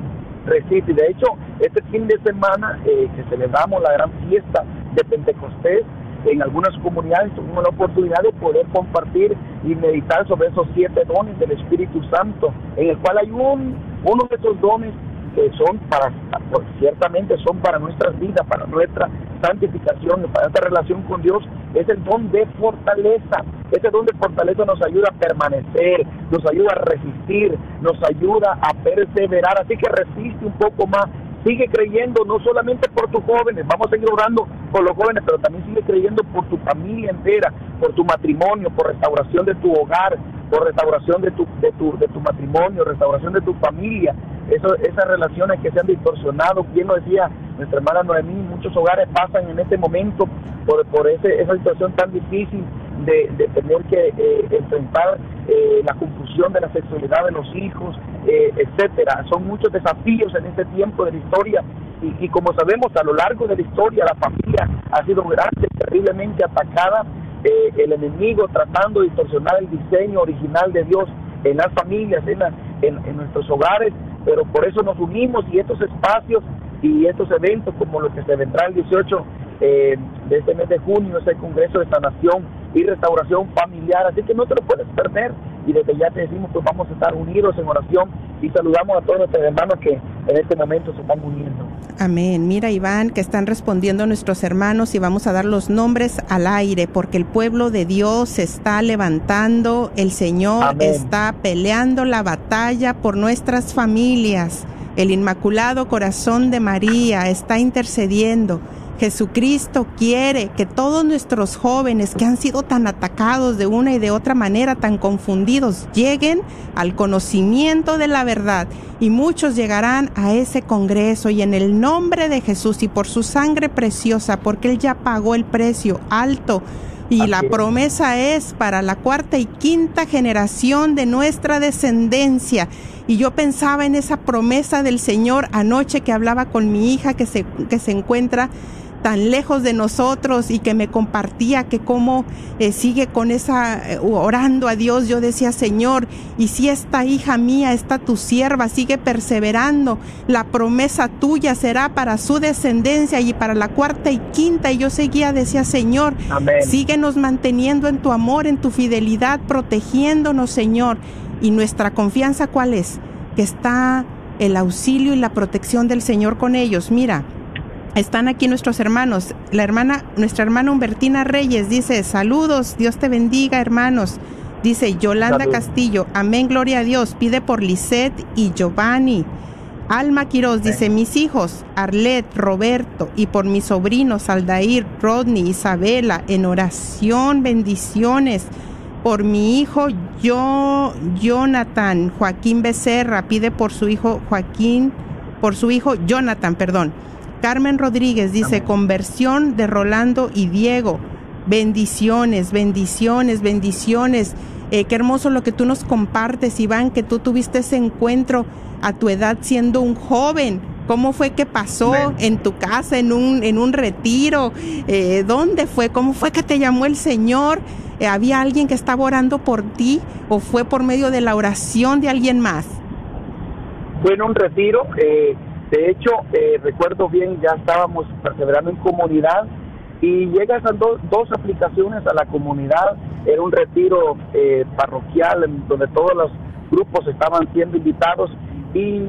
resiste. De hecho, este fin de semana eh, que celebramos la gran fiesta de Pentecostés, en algunas comunidades tuvimos la oportunidad de poder compartir y meditar sobre esos siete dones del Espíritu Santo, en el cual hay un, uno de esos dones que son para, pues, ciertamente son para nuestras vidas, para nuestra santificación, para esta relación con Dios, es el don de fortaleza. Ese don de fortaleza nos ayuda a permanecer, nos ayuda a resistir, nos ayuda a perseverar. Así que resiste un poco más sigue creyendo no solamente por tus jóvenes, vamos a seguir orando por los jóvenes, pero también sigue creyendo por tu familia entera, por tu matrimonio, por restauración de tu hogar, por restauración de tu, de tu, de tu matrimonio, restauración de tu familia, Eso, esas relaciones que se han distorsionado, bien lo decía nuestra hermana Noemí, muchos hogares pasan en este momento por, por ese, esa situación tan difícil de, tener que eh, enfrentar eh, la confusión de la sexualidad de los hijos, eh, etcétera. Son muchos desafíos en este tiempo de la historia y, como sabemos a lo largo de la historia la familia ha sido grande, terriblemente atacada, eh, el enemigo tratando de distorsionar el diseño original de Dios en las familias, en, en, nuestros hogares, pero por eso nos unimos y estos espacios y estos eventos como lo que se vendrá el 18 eh, de este mes de junio, ese Congreso de Sanación y Restauración Familiar, así que no te lo puedes perder y desde ya te decimos que vamos a estar unidos en oración y saludamos a todos nuestros hermanos que en este momento se están uniendo. Amén. Mira, Iván, que están respondiendo nuestros hermanos y vamos a dar los nombres al aire porque el pueblo de Dios se está levantando, el Señor Amén. está peleando la batalla por nuestras familias. El Inmaculado Corazón de María está intercediendo. Jesucristo quiere que todos nuestros jóvenes que han sido tan atacados de una y de otra manera, tan confundidos, lleguen al conocimiento de la verdad. Y muchos llegarán a ese congreso y en el nombre de Jesús y por su sangre preciosa, porque Él ya pagó el precio alto. Y la promesa es para la cuarta y quinta generación de nuestra descendencia. Y yo pensaba en esa promesa del Señor anoche que hablaba con mi hija que se, que se encuentra tan lejos de nosotros y que me compartía que cómo eh, sigue con esa, eh, orando a Dios, yo decía, Señor, y si esta hija mía, esta tu sierva, sigue perseverando, la promesa tuya será para su descendencia y para la cuarta y quinta. Y yo seguía, decía, Señor, Amén. síguenos manteniendo en tu amor, en tu fidelidad, protegiéndonos, Señor. Y nuestra confianza, ¿cuál es? Que está el auxilio y la protección del Señor con ellos. Mira, están aquí nuestros hermanos. La hermana, nuestra hermana Humbertina Reyes dice, saludos, Dios te bendiga, hermanos. Dice Yolanda Salud. Castillo, amén, gloria a Dios. Pide por Lisette y Giovanni. Alma Quiroz dice, mis hijos, Arlet, Roberto, y por mis sobrinos, Aldair, Rodney, Isabela, en oración, bendiciones. Por mi hijo, yo, Jonathan, Joaquín Becerra, pide por su hijo Joaquín, por su hijo Jonathan, perdón. Carmen Rodríguez dice, Amén. conversión de Rolando y Diego. Bendiciones, bendiciones, bendiciones. Eh, qué hermoso lo que tú nos compartes, Iván, que tú tuviste ese encuentro a tu edad siendo un joven. ¿Cómo fue que pasó Amén. en tu casa, en un, en un retiro? Eh, ¿Dónde fue? ¿Cómo fue que te llamó el Señor? Eh, ¿Había alguien que estaba orando por ti o fue por medio de la oración de alguien más? Fue en un retiro. Eh de hecho, eh, recuerdo bien, ya estábamos perseverando en comunidad y llegan esas do, dos aplicaciones a la comunidad. Era un retiro eh, parroquial en donde todos los grupos estaban siendo invitados y,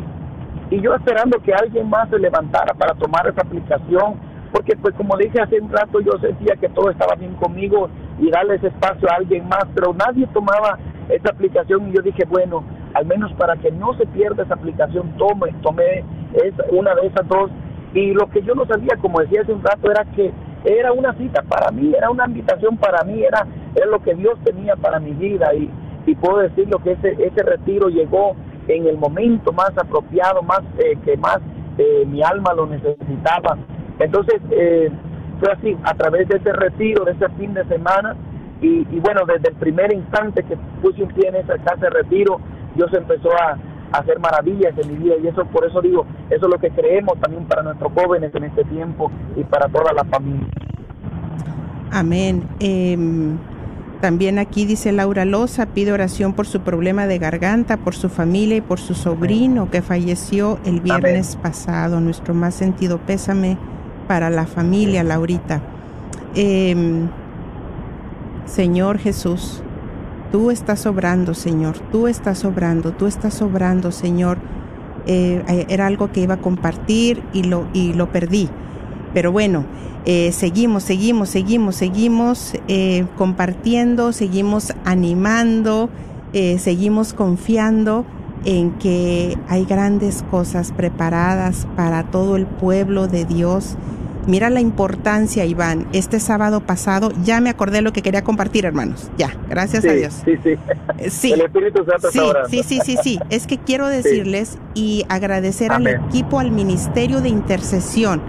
y yo esperando que alguien más se levantara para tomar esa aplicación, porque pues como dije hace un rato yo sentía que todo estaba bien conmigo y darle ese espacio a alguien más, pero nadie tomaba esa aplicación y yo dije, bueno, al menos para que no se pierda esa aplicación, tome, tomé esa, una de esas dos. Y lo que yo no sabía, como decía hace un rato, era que era una cita para mí, era una invitación para mí, era, era lo que Dios tenía para mi vida. Y, y puedo decirlo que ese, ese retiro llegó en el momento más apropiado, más eh, que más eh, mi alma lo necesitaba. Entonces, eh, fue así, a través de ese retiro, de ese fin de semana, y, y, bueno, desde el primer instante que puse un pie en esa casa de retiro, Dios empezó a, hacer maravillas en mi vida y eso por eso digo, eso es lo que creemos también para nuestros jóvenes en este tiempo y para toda la familia. Amén. Eh, También aquí dice Laura Loza, pide oración por su problema de garganta, por su familia y por su sobrino que falleció el viernes pasado. Nuestro más sentido pésame para la familia, Laurita. Em, Señor Jesús, tú estás obrando, Señor, tú estás obrando, tú estás obrando, Señor. Eh, era algo que iba a compartir y lo, y lo perdí. Pero bueno, eh, seguimos, seguimos, seguimos, seguimos eh, compartiendo, seguimos animando, eh, seguimos confiando en que hay grandes cosas preparadas para todo el pueblo de Dios. Mira la importancia, Iván. Este sábado pasado ya me acordé lo que quería compartir, hermanos. Ya, gracias a Dios. Sí, sí. Sí. El Espíritu Santo sí, está sí, sí, sí, sí. Es que quiero decirles y agradecer al equipo, al ministerio de intercesión.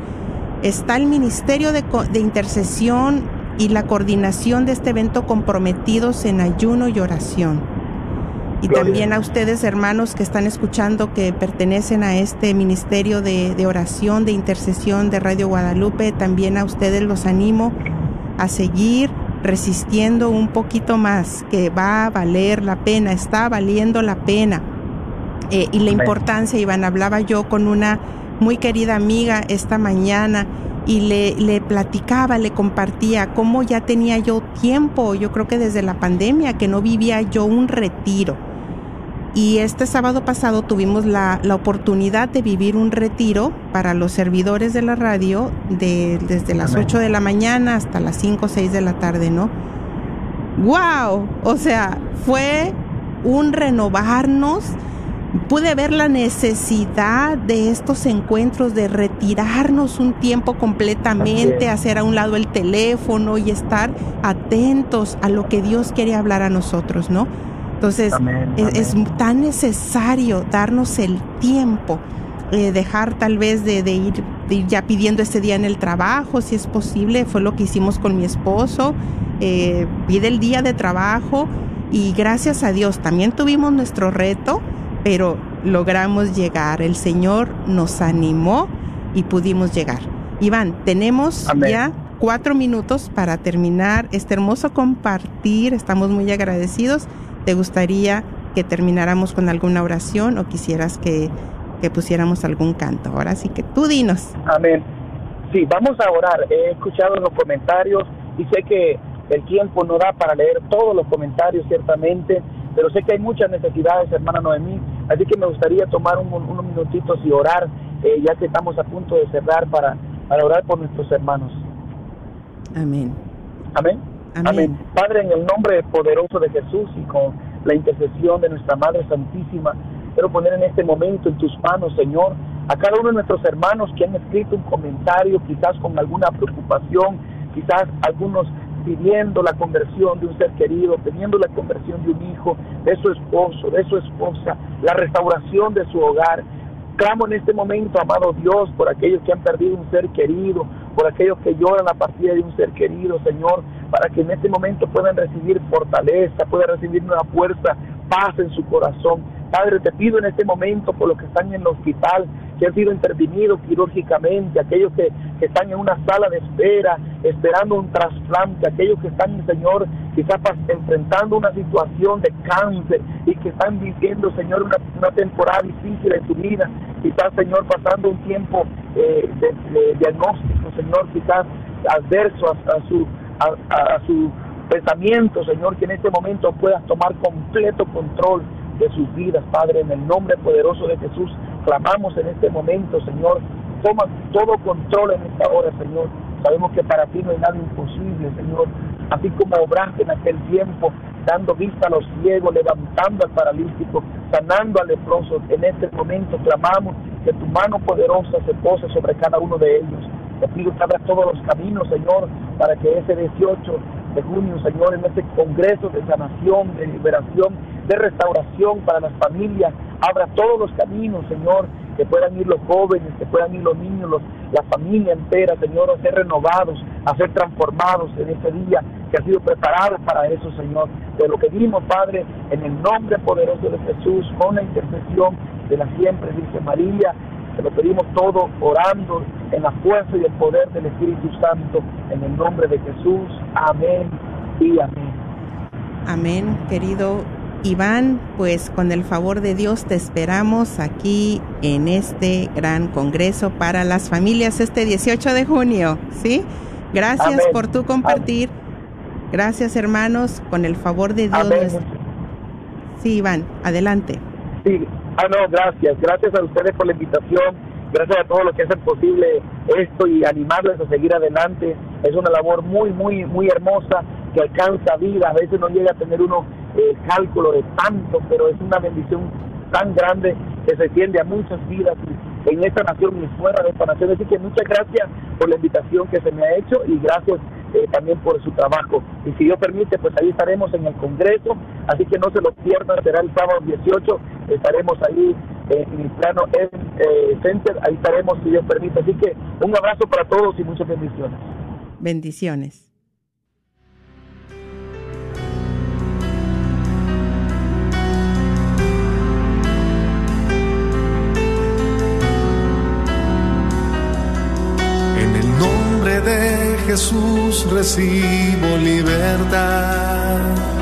Está el ministerio de, de intercesión y la coordinación de este evento comprometidos en ayuno y oración. Y Gloria. también a ustedes, hermanos, que están escuchando, que pertenecen a este ministerio de, de oración, de intercesión de Radio Guadalupe, también a ustedes los animo a seguir resistiendo un poquito más, que va a valer la pena, está valiendo la pena. Eh, y la importancia, Iván, hablaba yo con una muy querida amiga esta mañana y le, le platicaba, le compartía cómo ya tenía yo tiempo, yo creo que desde la pandemia, que no vivía yo un retiro. Y este sábado pasado tuvimos la, la oportunidad de vivir un retiro para los servidores de la radio de, desde las Amén. 8 de la mañana hasta las 5 o 6 de la tarde, ¿no? ¡Wow! O sea, fue un renovarnos. Pude ver la necesidad de estos encuentros, de retirarnos un tiempo completamente, hacer a un lado el teléfono y estar atentos a lo que Dios quiere hablar a nosotros, ¿no? Entonces, Amén, es, es amén. tan necesario darnos el tiempo, eh, dejar tal vez de, de ir, de ir ya pidiendo ese día en el trabajo, si es posible, fue lo que hicimos con mi esposo, eh, pide el día de trabajo y gracias a Dios también tuvimos nuestro reto, pero logramos llegar, el Señor nos animó y pudimos llegar. Iván, tenemos Amén. ya cuatro minutos para terminar este hermoso compartir, estamos muy agradecidos. ¿Te gustaría que termináramos con alguna oración o quisieras que, que pusiéramos algún canto? Ahora sí que tú dinos. Amén. Sí, vamos a orar. He escuchado los comentarios y sé que el tiempo no da para leer todos los comentarios, ciertamente, pero sé que hay muchas necesidades, hermana Noemí, así que me gustaría tomar un- unos minutitos y orar, eh, ya que estamos a punto de cerrar para, para orar por nuestros hermanos. Amén. Amén. Amén. Padre, en el nombre poderoso de Jesús y con la intercesión de nuestra Madre Santísima, quiero poner en este momento en tus manos, Señor, a cada uno de nuestros hermanos que han escrito un comentario, quizás con alguna preocupación, quizás algunos pidiendo la conversión de un ser querido, pidiendo la conversión de un hijo, de su esposo, de su esposa, la restauración de su hogar. Clamo en este momento, amado Dios, por aquellos que han perdido un ser querido, por aquellos que lloran la partida de un ser querido, Señor, para que en este momento puedan recibir fortaleza, puedan recibir una fuerza, paz en su corazón. Padre, te pido en este momento por los que están en el hospital, que han sido intervenidos quirúrgicamente, aquellos que, están en una sala de espera, esperando un trasplante, aquellos que están, Señor, quizás enfrentando una situación de cáncer y que están viviendo, Señor, una, una temporada difícil en su vida, quizás, Señor, pasando un tiempo eh, de, diagnóstico, Señor, quizás adverso a, su, a su pensamiento, Señor, que en este momento puedas tomar completo control de sus vidas, Padre, en el nombre poderoso de Jesús, clamamos en este momento, Señor, toma todo control en esta hora, Señor. Sabemos que para ti no hay nada imposible, Señor. Así como obraste en aquel tiempo, dando vista a los ciegos, levantando al paralítico, sanando al leproso, en este momento clamamos que tu mano poderosa se pose sobre cada uno de ellos. Te pido que abras todos los caminos, Señor, para que ese 18 de junio, Señor, en este congreso de sanación, de liberación, de restauración para las familias, abra todos los caminos, Señor, que puedan ir los jóvenes, que puedan ir los niños, los- la familia entera, Señor, a ser renovados, a ser transformados en este día que ha sido preparado para eso, Señor. De lo que dimos, Padre, en el nombre poderoso de Jesús, con la intercesión de la siempre, dice María, te lo pedimos todo orando en la fuerza y el poder del Espíritu Santo, en el nombre de Jesús. Amén y amén. Amén, querido Iván, pues con el favor de Dios te esperamos aquí en este gran congreso para las familias este 18 de junio, ¿sí? Gracias por tu compartir. Gracias, hermanos, con el favor de Dios. Sí, Iván, adelante. Sí, ah, no, gracias. Gracias a ustedes por la invitación. Gracias a todos los que hacen posible esto y animarles a seguir adelante. Es una labor muy, muy, muy hermosa que alcanza vida. A veces no llega a tener uno el cálculo de tanto, pero es una bendición tan grande que se extiende a muchas vidas en esta nación y fuera de esta nación. Así que muchas gracias por la invitación que se me ha hecho y gracias eh, también por su trabajo. Y si Dios permite, pues ahí estaremos en el Congreso, así que no se lo pierdan, será el sábado 18, estaremos ahí eh, en el plano eh, Center, ahí estaremos si Dios permite. Así que un abrazo para todos y muchas bendiciones. Bendiciones. de Jesús recibo libertad.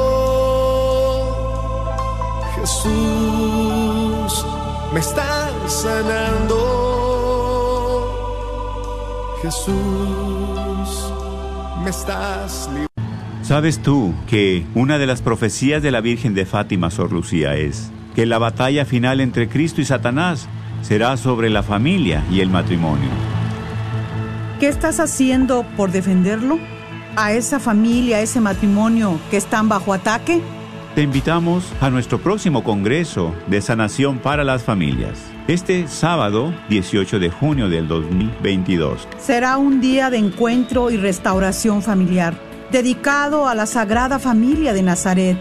Jesús, me estás sanando. Jesús, me estás ¿Sabes tú que una de las profecías de la Virgen de Fátima, Sor Lucía, es que la batalla final entre Cristo y Satanás será sobre la familia y el matrimonio? ¿Qué estás haciendo por defenderlo? ¿A esa familia, a ese matrimonio que están bajo ataque? Te invitamos a nuestro próximo Congreso de Sanación para las Familias. Este sábado 18 de junio del 2022. Será un día de encuentro y restauración familiar, dedicado a la Sagrada Familia de Nazaret,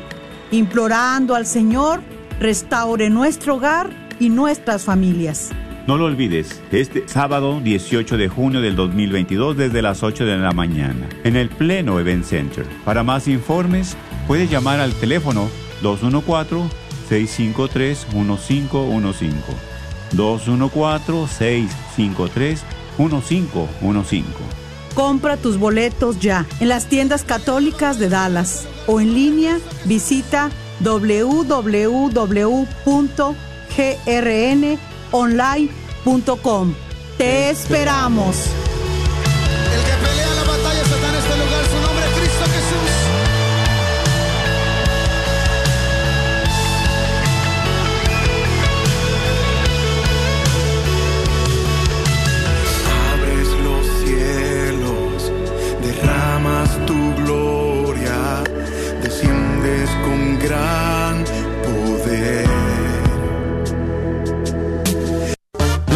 implorando al Señor restaure nuestro hogar y nuestras familias. No lo olvides, este sábado 18 de junio del 2022 desde las 8 de la mañana en el Pleno Event Center. Para más informes, puedes llamar al teléfono 214-653-1515. 214-653-1515. Compra tus boletos ya en las tiendas católicas de Dallas o en línea visita www.grn.com online.com. Te esperamos.